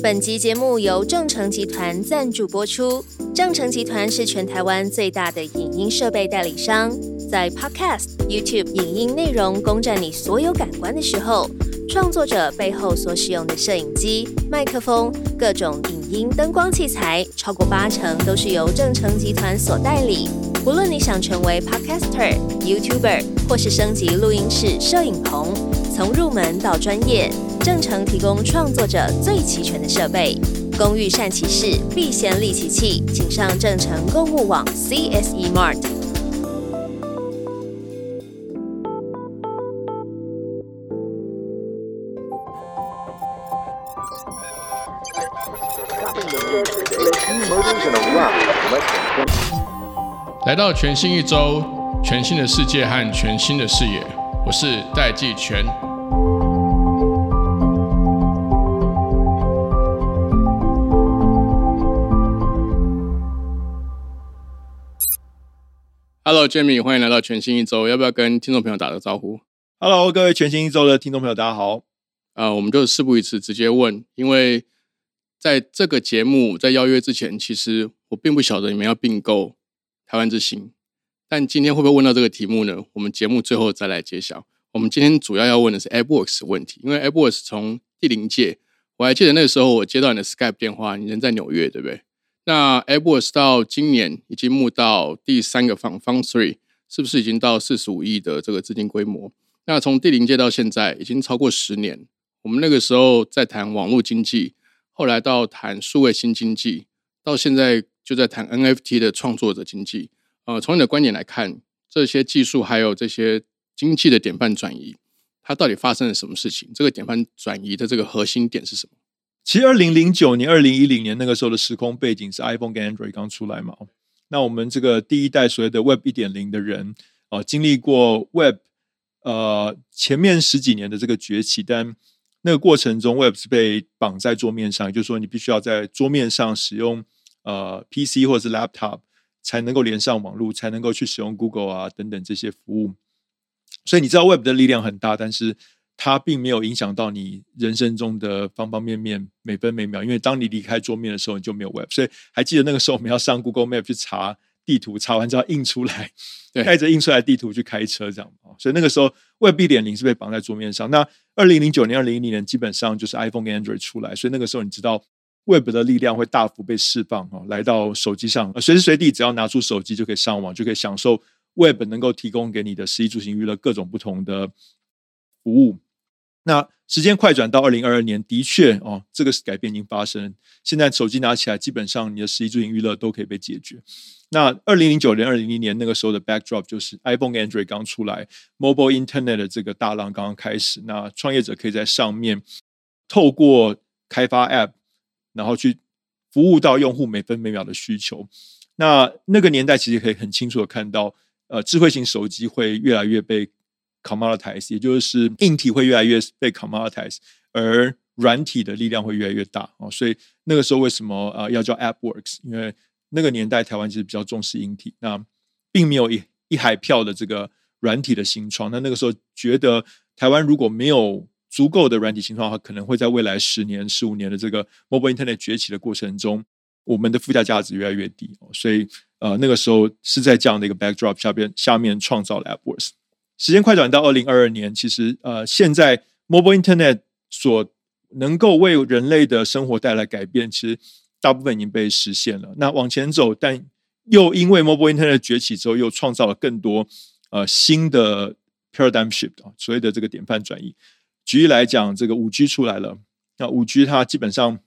本集节目由正成集团赞助播出。正成集团是全台湾最大的影音设备代理商，在 Podcast、YouTube 影音内容攻占你所有感官的时候，创作者背后所使用的摄影机、麦克风、各种影音灯光器材，超过八成都是由正成集团所代理。无论你想成为 Podcaster、YouTuber，或是升级录音室、摄影棚，从入门到专业，正成提供创作者最齐全的设备。工欲善其事，必先利其器，请上正成购物网 CSE Mart。来到全新一周，全新的世界和全新的视野，我是戴季全。Hello，Jamie，欢迎来到全新一周。要不要跟听众朋友打个招呼？Hello，各位全新一周的听众朋友，大家好。啊，我们就事不宜迟，直接问。因为在这个节目在邀约之前，其实我并不晓得你们要并购台湾之星。但今天会不会问到这个题目呢？我们节目最后再来揭晓。我们今天主要要问的是 AppWorks 问题，因为 AppWorks 从第零届，我还记得那个时候我接到你的 Skype 电话，你人在纽约，对不对？那 AppWorks 到今年已经募到第三个方方 Three，是不是已经到四十五亿的这个资金规模？那从第零届到现在已经超过十年。我们那个时候在谈网络经济，后来到谈数位新经济，到现在就在谈 NFT 的创作者经济。呃，从你的观点来看，这些技术还有这些经济的典范转移，它到底发生了什么事情？这个典范转移的这个核心点是什么？其实，二零零九年、二零一零年那个时候的时空背景是 iPhone 跟 Android 刚出来嘛。那我们这个第一代所谓的 Web 一点零的人，呃，经历过 Web 呃前面十几年的这个崛起，但那个过程中 Web 是被绑在桌面上，也就是说，你必须要在桌面上使用呃 PC 或者是 Laptop 才能够连上网络，才能够去使用 Google 啊等等这些服务。所以你知道 Web 的力量很大，但是。它并没有影响到你人生中的方方面面、每分每秒，因为当你离开桌面的时候，你就没有 Web。所以还记得那个时候，我们要上 Google Map 去查地图，查完之后印出来，带着印出来地图去开车，这样所以那个时候 Web 一点零是被绑在桌面上。那二零零九年、二零一零年基本上就是 iPhone 跟 Android 出来，所以那个时候你知道 Web 的力量会大幅被释放哦，来到手机上，随时随地只要拿出手机就可以上网，就可以享受 Web 能够提供给你的十一住行娱乐各种不同的服务。那时间快转到二零二二年，的确哦，这个改变已经发生。现在手机拿起来，基本上你的十一住行娱乐都可以被解决。那二零零九年、二零零年那个时候的 backdrop 就是 iPhone、Android 刚出来，mobile internet 的这个大浪刚刚开始。那创业者可以在上面透过开发 app，然后去服务到用户每分每秒的需求。那那个年代其实可以很清楚的看到，呃，智慧型手机会越来越被。commoditize，也就是硬体会越来越被 commoditize，而软体的力量会越来越大哦。所以那个时候为什么啊要叫 AppWorks？因为那个年代台湾其实比较重视硬体，那并没有一一海票的这个软体的新创。那那个时候觉得台湾如果没有足够的软体新创的话，可能会在未来十年、十五年的这个 mobile internet 崛起的过程中，我们的附加价值越来越低哦。所以呃那个时候是在这样的一个 backdrop 下边下面创造了 AppWorks。时间快转到二零二二年，其实呃，现在 mobile internet 所能够为人类的生活带来改变，其实大部分已经被实现了。那往前走，但又因为 mobile internet 崛起之后，又创造了更多呃新的 paradigm shift 啊，所谓的这个典范转移。举例来讲，这个五 G 出来了，那五 G 它基本上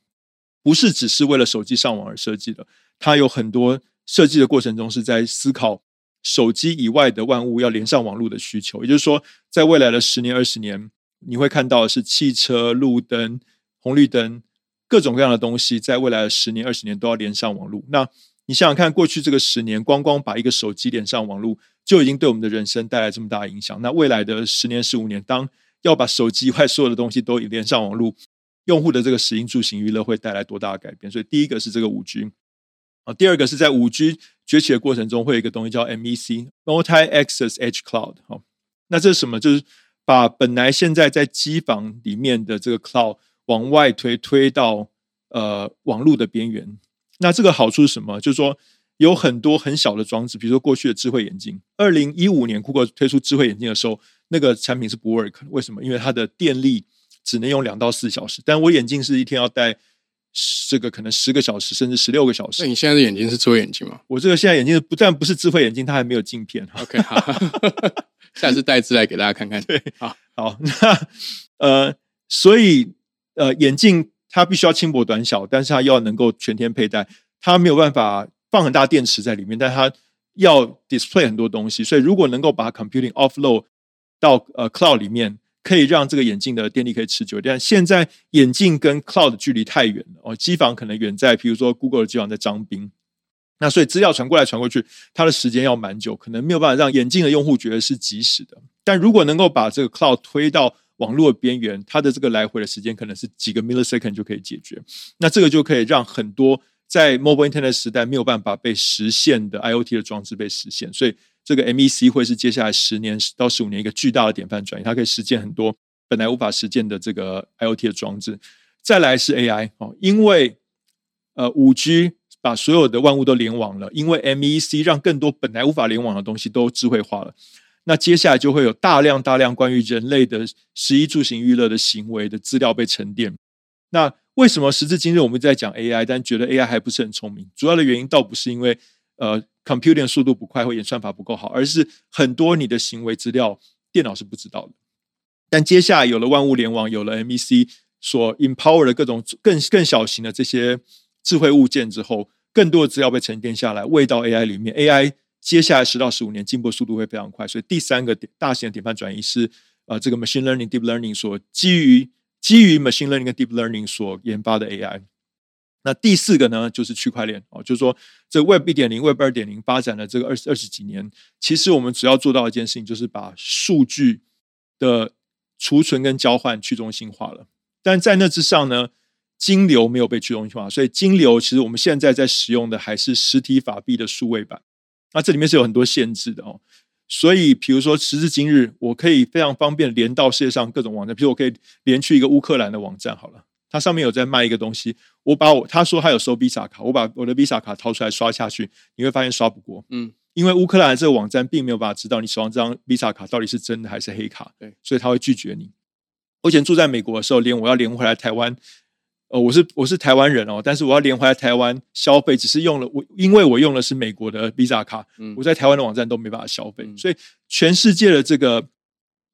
不是只是为了手机上网而设计的，它有很多设计的过程中是在思考。手机以外的万物要连上网络的需求，也就是说，在未来的十年、二十年，你会看到是汽车、路灯、红绿灯，各种各样的东西，在未来的十年、二十年都要连上网络。那你想想看，过去这个十年，光光把一个手机连上网络，就已经对我们的人生带来这么大的影响。那未来的十年、十五年，当要把手机以外所有的东西都连上网络，用户的这个食衣住行娱乐会带来多大的改变？所以，第一个是这个五 G。啊，第二个是在五 G 崛起的过程中，会有一个东西叫 MEC（Multi Access Edge Cloud）。好，那这是什么？就是把本来现在在机房里面的这个 cloud 往外推，推到呃网络的边缘。那这个好处是什么？就是说有很多很小的装置，比如说过去的智慧眼镜。二零一五年 Google 推出智慧眼镜的时候，那个产品是不 work，为什么？因为它的电力只能用两到四小时，但我眼镜是一天要戴这个可能十个小时，甚至十六个小时。那你现在的眼睛是智慧眼镜吗我这个现在眼镜不但不是智慧眼镜，它还没有镜片。？OK，好，下次带资来给大家看看。对，好，好，那呃，所以呃，眼镜它必须要轻薄短小，但是它要能够全天佩戴，它没有办法放很大电池在里面，但它要 display 很多东西，所以如果能够把 computing offload 到呃 cloud 里面，可以让这个眼镜的电力可以持久。但现在眼镜跟 cloud 距离太远了哦，机房可能远在，比如说 Google 的机房在张滨。那所以资料传过来传过去，它的时间要蛮久，可能没有办法让眼镜的用户觉得是及时的。但如果能够把这个 cloud 推到网络边缘，它的这个来回的时间可能是几个 millisecond 就可以解决。那这个就可以让很多在 mobile internet 时代没有办法被实现的 IoT 的装置被实现。所以这个 MEC 会是接下来十年到十五年一个巨大的典范转移，它可以实现很多本来无法实现的这个 IoT 的装置。再来是 AI 哦，因为呃五 G 把所有的万物都联网了，因为 MEC 让更多本来无法联网的东西都智慧化了。那接下来就会有大量大量关于人类的食衣住行娱乐的行为的资料被沉淀。那为什么时至今日我们在讲 AI，但觉得 AI 还不是很聪明？主要的原因倒不是因为呃 computing 速度不快或演算法不够好，而是很多你的行为资料电脑是不知道的。但接下来有了万物联网，有了 MEC 所 empower 的各种更更小型的这些智慧物件之后，更多的资料被沉淀下来，喂到 AI 里面。AI 接下来十到十五年进步速度会非常快，所以第三个大型的典范转移是呃这个 machine learning、deep learning 所基于基于 machine learning 跟 deep learning 所研发的 AI。那第四个呢，就是区块链哦，就是说这 Web 一点零、Web 二点零发展了这个二十二十几年，其实我们只要做到一件事情，就是把数据的储存跟交换去中心化了。但在那之上呢，金流没有被去中心化，所以金流其实我们现在在使用的还是实体法币的数位版。那这里面是有很多限制的哦。所以，比如说时至今日，我可以非常方便连到世界上各种网站，比如我可以连去一个乌克兰的网站好了。它上面有在卖一个东西，我把我他说他有收 Visa 卡，我把我的 Visa 卡掏出来刷下去，你会发现刷不过，嗯，因为乌克兰这个网站并没有办法知道你手上这张 Visa 卡到底是真的还是黑卡，对，所以他会拒绝你。我以前住在美国的时候，连我要连回来台湾，呃，我是我是台湾人哦，但是我要连回来台湾消费，只是用了我因为我用的是美国的 Visa 卡，嗯我在台湾的网站都没办法消费，嗯所以全世界的这个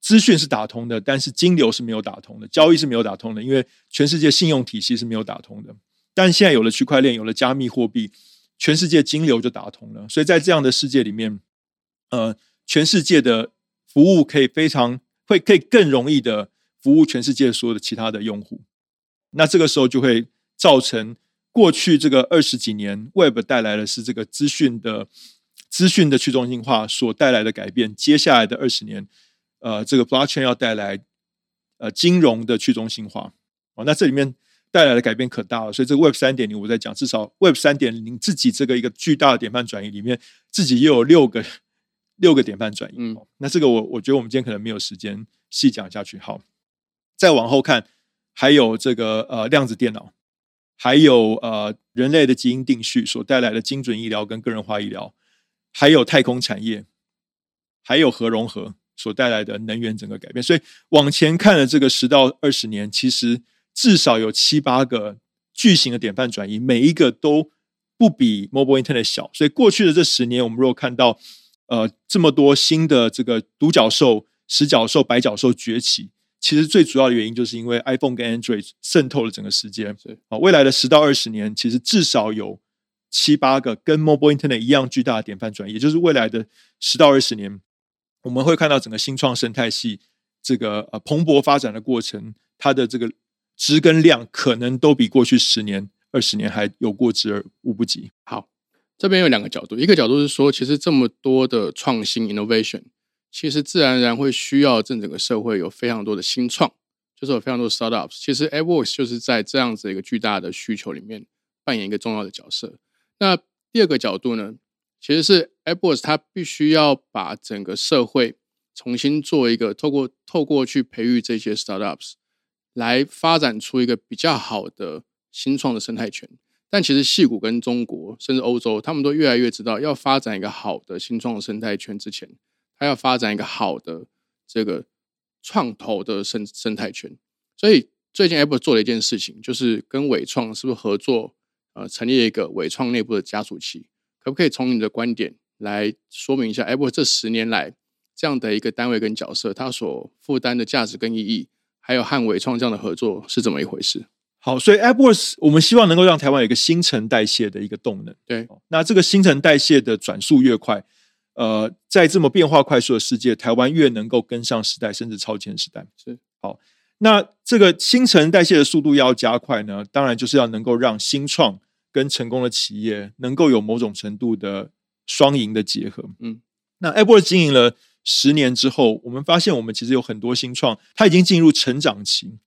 资讯是打通的，但是金流是没有打通的，交易是没有打通的，因为全世界信用体系是没有打通的。但现在有了区块链，有了加密货币，全世界金流就打通了。所以在这样的世界里面，呃，全世界的服务可以非常会可以更容易的服务全世界所有的其他的用户。那这个时候就会造成过去这个二十几年 Web 带来的是这个资讯的资讯的去中心化所带来的改变。接下来的二十年，呃，这个 Blockchain 要带来呃金融的去中心化哦，那这里面带来的改变可大了。所以这个 Web 三点零我在讲，至少 Web 三点零自己这个一个巨大的典范转移里面，自己又有六个六个典范转移。嗯哦那这个我我觉得我们今天可能没有时间细讲下去。好，再往后看，还有这个呃量子电脑，还有呃人类的基因定序所带来的精准医疗跟个人化医疗，还有太空产业，还有核融合所带来的能源整个改变。所以往前看的这个十到二十年，其实至少有七八个巨型的典范转移，每一个都不比 mobile internet 小。所以过去的这十年，我们如果看到呃这么多新的这个独角兽、十角兽、百角兽崛起，其实最主要的原因就是因为 iPhone 跟 Android 渗透了整个世界。是啊，未来的十到二十年，其实至少有七八个跟 mobile internet 一样巨大的典范转移，也就是未来的十到二十年，我们会看到整个新创生态系这个呃蓬勃发展的过程，它的这个值跟量可能都比过去十年、二十年还有过之而无不及。好，这边有两个角度，一个角度是说，其实这么多的创新 innovation，其实自然而然会需要这整个社会有非常多的新创，就是有非常多的 startups。其实 AppWorks 就是在这样子一个巨大的需求里面扮演一个重要的角色。那第二个角度呢，其实是 AppWorks 它必须要把整个社会重新做一个透过透过去培育这些 startups，来发展出一个比较好的新创的生态圈。但其实，戏谷跟中国甚至欧洲，他们都越来越知道，要发展一个好的新创生态圈之前，他要发展一个好的这个创投的生生态圈。所以，最近 Apple 做了一件事情，就是跟伟创是不是合作？呃，成立一个伟创内部的加速器。可不可以从你的观点来说明一下，Apple 这十年来这样的一个单位跟角色，它所负担的价值跟意义，还有和伟创这样的合作是怎么一回事？好，所以 AppWorks 我们希望能够让台湾有一个新陈代谢的一个动能。对，那这个新陈代谢的转速越快，呃，在这么变化快速的世界，台湾越能够跟上时代，甚至超前时代。是好，那这个新陈代谢的速度要加快呢，当然就是要能够让新创跟成功的企业能够有某种程度的双赢的结合。嗯，那 AppWorks 经营了十年之后，我们发现我们其实有很多新创，它已经进入成长期。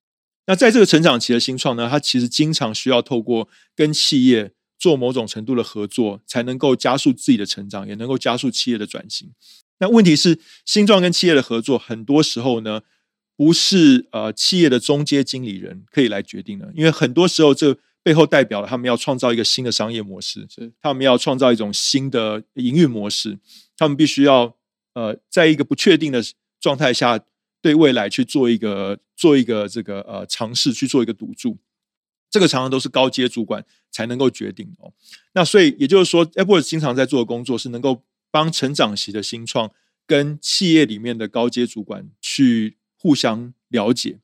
那在这个成长期的新创呢，它其实经常需要透过跟企业做某种程度的合作，才能够加速自己的成长，也能够加速企业的转型。那问题是，新创跟企业的合作，很多时候呢，不是呃企业的中阶经理人可以来决定的，因为很多时候这背后代表了他们要创造一个新的商业模式，是他们要创造一种新的营运模式，他们必须要呃在一个不确定的状态下。对未来去做一个做一个这个呃尝试去做一个赌注，这个常常都是高阶主管才能够决定哦。那所以也就是说，Apple 经常在做的工作是能够帮成长型的新创跟企业里面的高阶主管去互相了解。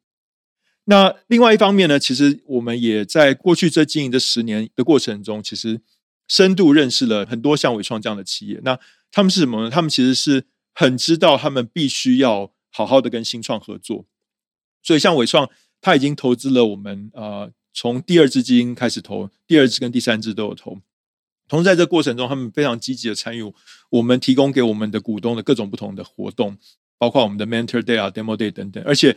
那另外一方面呢，其实我们也在过去这经营这十年的过程中，其实深度认识了很多像伟创这样的企业。那他们是什么呢？他们其实是很知道他们必须要。好好的跟新创合作，所以像伟创，他已经投资了我们呃，从第二支基金开始投，第二支跟第三支都有投。同时在这过程中，他们非常积极的参与我们提供给我们的股东的各种不同的活动，包括我们的 Mentor Day 啊、Demo Day 等等。而且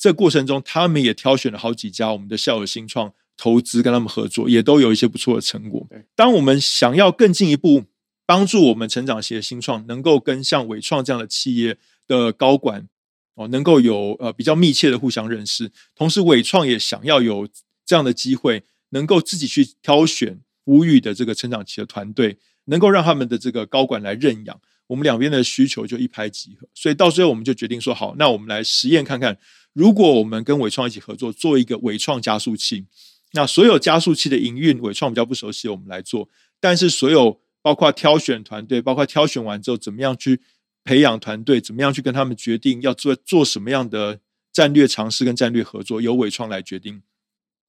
这过程中，他们也挑选了好几家我们的校友新创投资，跟他们合作，也都有一些不错的成果。当我们想要更进一步帮助我们成长型的新创，能够跟像伟创这样的企业的高管。哦，能够有呃比较密切的互相认识，同时伟创也想要有这样的机会，能够自己去挑选无语的这个成长期的团队，能够让他们的这个高管来认养，我们两边的需求就一拍即合。所以到最后我们就决定说，好，那我们来实验看看，如果我们跟伟创一起合作，做一个伟创加速器，那所有加速器的营运，伟创比较不熟悉，我们来做，但是所有包括挑选团队，包括挑选完之后怎么样去。培养团队怎么样去跟他们决定要做做什么样的战略尝试跟战略合作，由伟创来决定。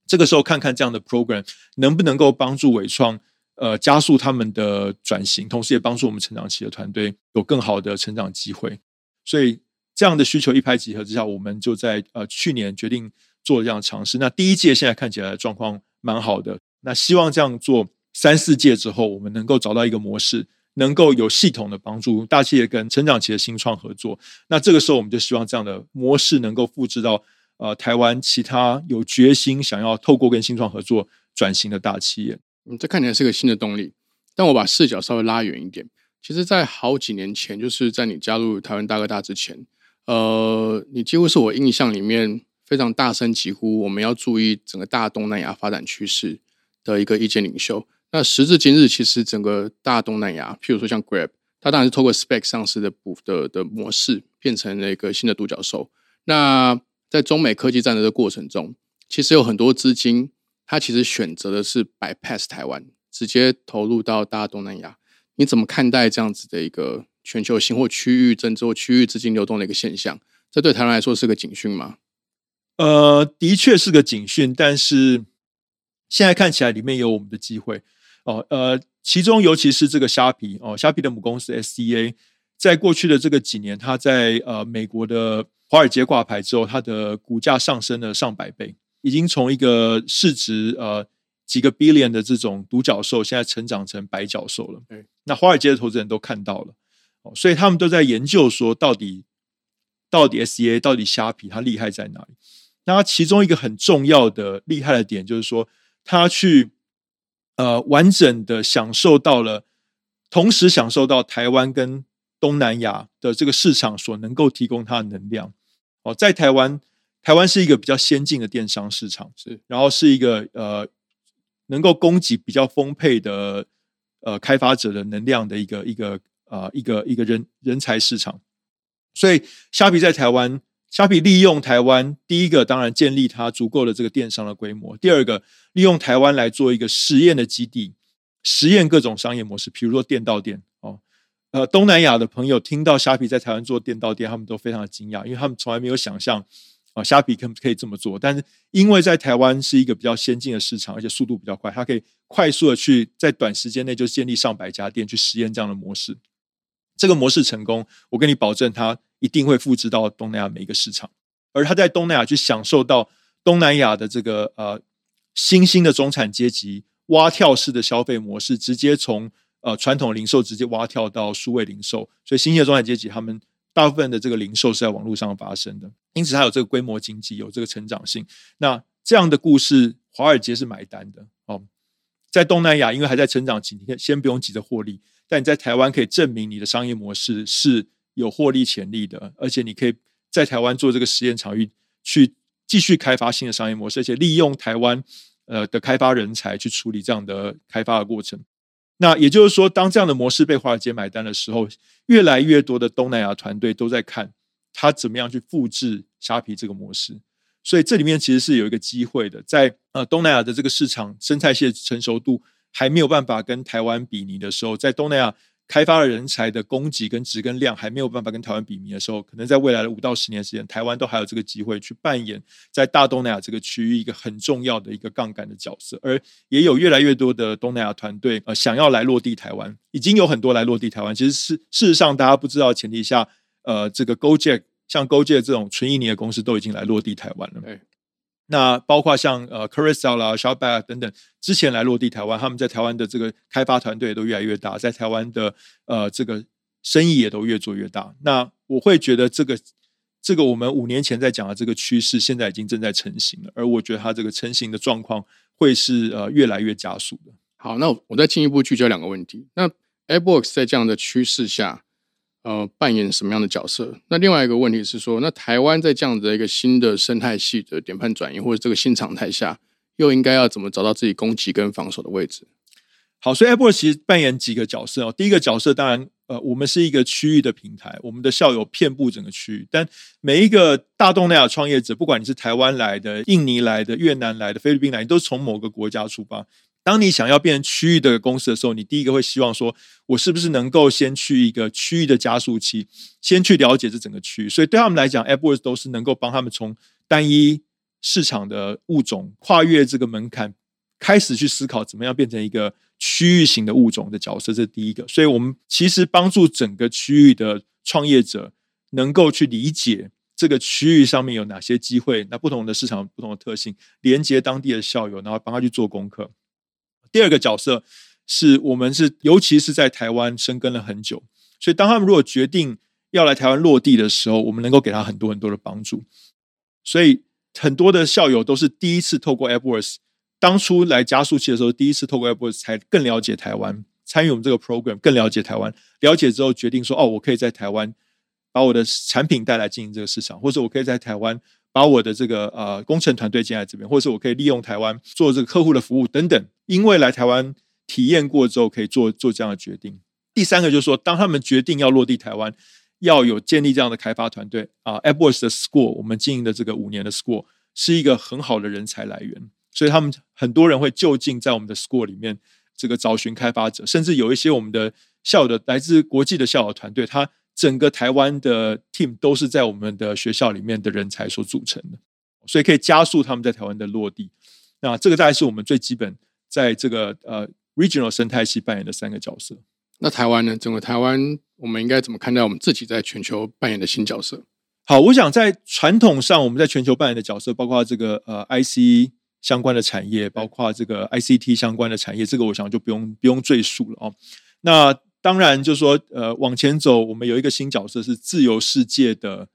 这个时候看看这样的 program 能不能够帮助伟创呃加速他们的转型，同时也帮助我们成长期的团队有更好的成长机会。所以这样的需求一拍即合之下，我们就在呃去年决定做这样尝试。那第一届现在看起来状况蛮好的，那希望这样做三四届之后，我们能够找到一个模式。能够有系统的帮助大企业跟成长期的新创合作，那这个时候我们就希望这样的模式能够复制到呃台湾其他有决心想要透过跟新创合作转型的大企业。嗯，这看起来是个新的动力。但我把视角稍微拉远一点，其实，在好几年前，就是在你加入台湾大哥大之前，呃，你几乎是我印象里面非常大声疾呼我们要注意整个大东南亚发展趋势的一个意见领袖。那时至今日，其实整个大东南亚，譬如说像 Grab，它当然是透过 Spec 上市的补的的模式，变成了一个新的独角兽。那在中美科技战的的过程中，其实有很多资金，它其实选择的是 bypass 台湾，直接投入到大东南亚。你怎么看待这样子的一个全球性或区域政治或区域资金流动的一个现象？这对台湾来说是个警讯吗？呃，的确是个警讯，但是现在看起来里面有我们的机会。哦，呃，其中尤其是这个虾皮哦，虾皮的母公司 SCA，在过去的这个几年，它在呃美国的华尔街挂牌之后，它的股价上升了上百倍，已经从一个市值呃几个 billion 的这种独角兽，现在成长成白角兽了。对，那华尔街的投资人都看到了，哦，所以他们都在研究说，到底到底 SEA 到底虾皮它厉害在哪里？那其中一个很重要的厉害的点就是说，它去。呃，完整的享受到了，同时享受到台湾跟东南亚的这个市场所能够提供它的能量。哦，在台湾，台湾是一个比较先进的电商市场，是，然后是一个呃能够供给比较丰沛的呃开发者的能量的一个一个啊一个一个人人才市场。所以虾皮在台湾，虾皮利用台湾，第一个当然建立它足够的这个电商的规模，第二个利用台湾来做一个实验的基地，实验各种商业模式，比如说店到店哦。呃，东南亚的朋友听到虾皮在台湾做店到店，他们都非常的惊讶，因为他们从来没有想象啊虾皮可可以这么做。但是因为在台湾是一个比较先进的市场，而且速度比较快，它可以快速的去在短时间内就建立上百家店去实验这样的模式。这个模式成功，我跟你保证，它一定会复制到东南亚每一个市场。而他在东南亚去享受到东南亚的这个呃新兴的中产阶级蛙跳式的消费模式，直接从呃传统零售直接蛙跳到数位零售。所以新兴的中产阶级他们大部分的这个零售是在网络上发生的，因此它有这个规模经济，有这个成长性。那这样的故事，华尔街是买单的哦。在东南亚，因为还在成长期，你可以先不用急着获利。但你在台湾可以证明你的商业模式是有获利潜力的，而且你可以在台湾做这个实验场域，去继续开发新的商业模式，而且利用台湾呃的开发人才去处理这样的开发的过程。那也就是说，当这样的模式被华尔街买单的时候，越来越多的东南亚团队都在看他怎么样去复制虾皮这个模式。所以这里面其实是有一个机会的，在呃东南亚的这个市场生态系成熟度。还没有办法跟台湾比拟的时候，在东南亚开发的人才的供给跟值跟量还没有办法跟台湾比拟的时候，可能在未来的五到十年时间，台湾都还有这个机会去扮演在大东南亚这个区域一个很重要的一个杠杆的角色。而也有越来越多的东南亚团队呃想要来落地台湾，已经有很多来落地台湾。其实事事实上大家不知道前提下，呃，这个 GoJack 像 GoJack 这种纯印尼的公司都已经来落地台湾了。那包括像呃 Carousel 啦、Shopback 等等，之前来落地台湾，他们在台湾的这个开发团队都越来越大，在台湾的呃这个生意也都越做越大。那我会觉得这个这个我们五年前在讲的这个趋势，现在已经正在成型了，而我觉得它这个成型的状况会是呃越来越加速的。好，那我再进一步聚焦两个问题。那 Airbox 在这样的趋势下。呃，扮演什么样的角色？那另外一个问题是说，那台湾在这样的一个新的生态系的点判转移或者这个新常态下，又应该要怎么找到自己攻击跟防守的位置？好，所以 Apple 其实扮演几个角色哦。第一个角色，当然，呃，我们是一个区域的平台，我们的校友遍布整个区域，但每一个大东南亚创业者，不管你是台湾来的、印尼来的、越南来的、菲律宾来的，都是从某个国家出发。当你想要变成区域的公司的时候，你第一个会希望说，我是不是能够先去一个区域的加速器，先去了解这整个区域。所以对他们来讲，AppWorks 都是能够帮他们从单一市场的物种跨越这个门槛，开始去思考怎么样变成一个区域型的物种的角色。这是第一个。所以我们其实帮助整个区域的创业者能够去理解这个区域上面有哪些机会，那不同的市场不同的特性，连接当地的校友，然后帮他去做功课。第二个角色是我们是，尤其是在台湾生根了很久，所以当他们如果决定要来台湾落地的时候，我们能够给他很多很多的帮助。所以很多的校友都是第一次透过 AppWorks，当初来加速器的时候，第一次透过 AppWorks 才更了解台湾，参与我们这个 program，更了解台湾。了解之后决定说，哦，我可以在台湾把我的产品带来经营这个市场，或者我可以在台湾。把我的这个呃工程团队进来这边，或者是我可以利用台湾做这个客户的服务等等。因为来台湾体验过之后，可以做做这样的决定。第三个就是说，当他们决定要落地台湾，要有建立这样的开发团队啊，AppWorks 的 School，我们经营的这个五年的 School 是一个很好的人才来源。所以他们很多人会就近在我们的 School 里面这个找寻开发者，甚至有一些我们的校友的来自国际的校友团队，他。整个台湾的 team 都是在我们的学校里面的人才所组成的，所以可以加速他们在台湾的落地。那这个大概是我们最基本在这个呃 regional 生态系扮演的三个角色。那台湾呢？整个台湾我们应该怎么看待我们自己在全球扮演的新角色？好，我想在传统上我们在全球扮演的角色，包括这个呃 IC 相关的产业，包括这个 ICT 相关的产业，这个我想就不用不用赘述了哦。那当然，就说呃，往前走，我们有一个新角色是自由世界的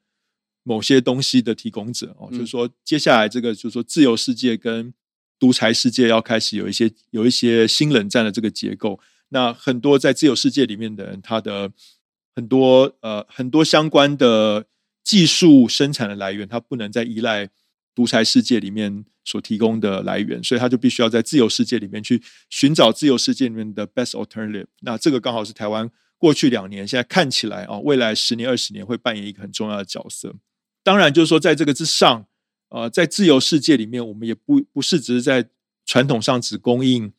某些东西的提供者哦。就是说，接下来这个就是说，自由世界跟独裁世界要开始有一些有一些新冷战的这个结构。那很多在自由世界里面的人，他的很多呃很多相关的技术生产的来源，他不能再依赖独裁世界里面所提供的来源，所以他就必须要在自由世界里面去寻找自由世界里面的 best alternative。那这个刚好是台湾过去两年，现在看起来啊，未来十年、二十年会扮演一个很重要的角色。当然，就是说在这个之上，呃，在自由世界里面，我们也不不是只是在传统上只供应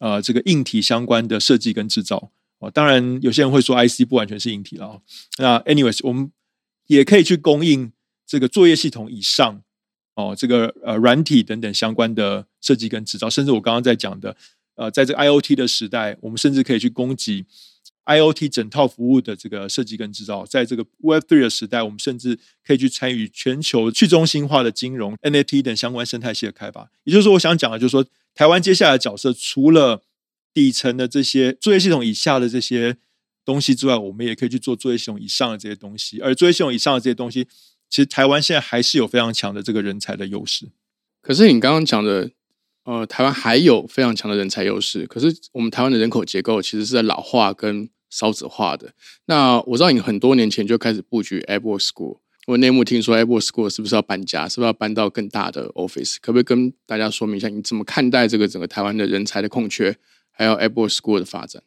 呃这个硬体相关的设计跟制造哦。当然，有些人会说 IC 不完全是硬体了。那 anyways，我们也可以去供应这个作业系统以上。哦，这个呃软体等等相关的设计跟制造，甚至我刚刚在讲的，呃，在这个 IOT 的时代，我们甚至可以去供给 IOT 整套服务的这个设计跟制造。在这个 Web Three 的时代，我们甚至可以去参与全球去中心化的金融、NFT 等相关生态系的开发。也就是说，我想讲的，就是说，台湾接下来的角色，除了底层的这些作业系统以下的这些东西之外，我们也可以去做作业系统以上的这些东西。而作业系统以上的这些东西。其实台湾现在还是有非常强的这个人才的优势。可是你刚刚讲的，呃，台湾还有非常强的人才优势。可是我们台湾的人口结构其实是在老化跟少子化的。那我知道你很多年前就开始布局 Apple School。我内幕听说 Apple School 是不是要搬家？是不是要搬到更大的 office？可不可以跟大家说明一下，你怎么看待这个整个台湾的人才的空缺，还有 Apple School 的发展？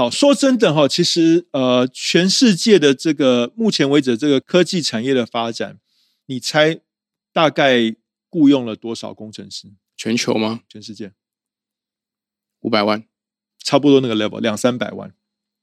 好，说真的哈，其实呃，全世界的这个目前为止这个科技产业的发展，你猜大概雇佣了多少工程师？全球吗？全世界五百万，差不多那个 level，两三百万。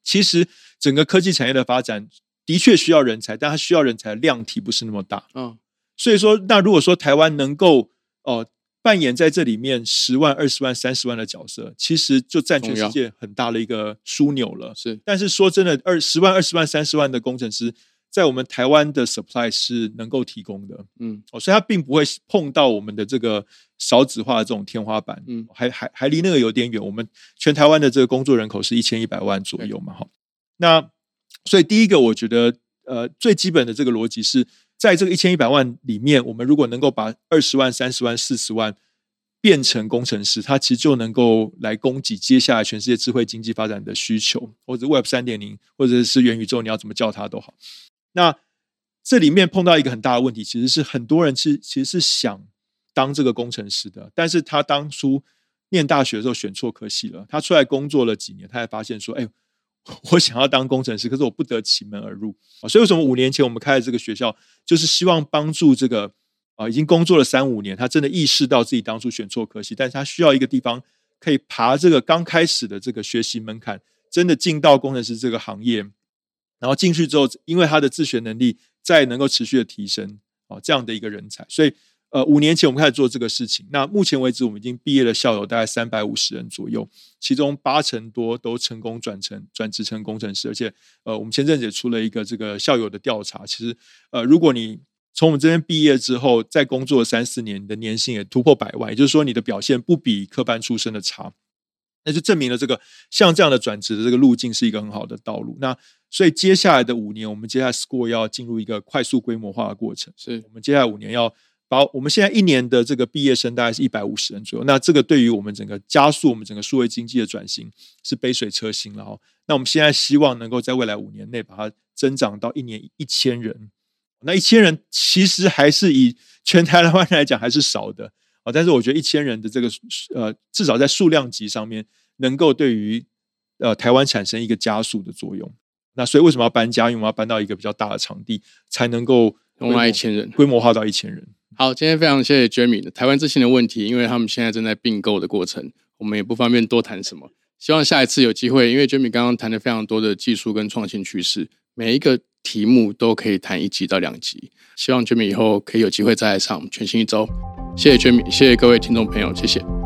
其实整个科技产业的发展的确需要人才，但它需要人才的量体不是那么大。嗯，所以说，那如果说台湾能够哦。扮演在这里面十万、二十万、三十万的角色，其实就占全世界很大的一个枢纽了。是，但是说真的，二十万、二十万、三十万的工程师，在我们台湾的 supply 是能够提供的。嗯，哦，所以它并不会碰到我们的这个少子化的这种天花板。嗯，还还还离那个有点远。我们全台湾的这个工作人口是一千一百万左右嘛？哈，那所以第一个，我觉得呃，最基本的这个逻辑是。在这个一千一百万里面，我们如果能够把二十万、三十万、四十万变成工程师，他其实就能够来供给接下来全世界智慧经济发展的需求，或者 Web 三点零，或者是元宇宙，你要怎么叫它都好。那这里面碰到一个很大的问题，其实是很多人是其实是想当这个工程师的，但是他当初念大学的时候选错科系了，他出来工作了几年，他才发现说，哎。我想要当工程师，可是我不得其门而入啊！所以为什么五年前我们开的这个学校，就是希望帮助这个啊已经工作了三五年，他真的意识到自己当初选错科系，但是他需要一个地方可以爬这个刚开始的这个学习门槛，真的进到工程师这个行业，然后进去之后，因为他的自学能力再能够持续的提升啊，这样的一个人才，所以。呃，五年前我们开始做这个事情。那目前为止，我们已经毕业的校友大概三百五十人左右，其中八成多都成功转成转职成工程师。而且，呃，我们前阵子也出了一个这个校友的调查。其实，呃，如果你从我们这边毕业之后，再工作三四年，你的年薪也突破百万，也就是说，你的表现不比科班出身的差，那就证明了这个像这样的转职的这个路径是一个很好的道路。那所以接下来的五年，我们接下来 Score 要进入一个快速规模化的过程。是我们接下来五年要。把我们现在一年的这个毕业生大概是一百五十人左右，那这个对于我们整个加速我们整个数位经济的转型是杯水车薪了哈。那我们现在希望能够在未来五年内把它增长到一年一千人，那一千人其实还是以全台湾来讲还是少的啊，但是我觉得一千人的这个呃至少在数量级上面能够对于呃台湾产生一个加速的作用。那所以为什么要搬家？因为我们要搬到一个比较大的场地，才能够容纳一千人，规模化到一千人。好，今天非常谢谢 Jamie 的台湾之星的问题，因为他们现在正在并购的过程，我们也不方便多谈什么。希望下一次有机会，因为 Jamie 刚刚谈了非常多的技术跟创新趋势，每一个题目都可以谈一集到两集。希望 Jamie 以后可以有机会再来上全新一周。谢谢 Jamie，谢谢各位听众朋友，谢谢。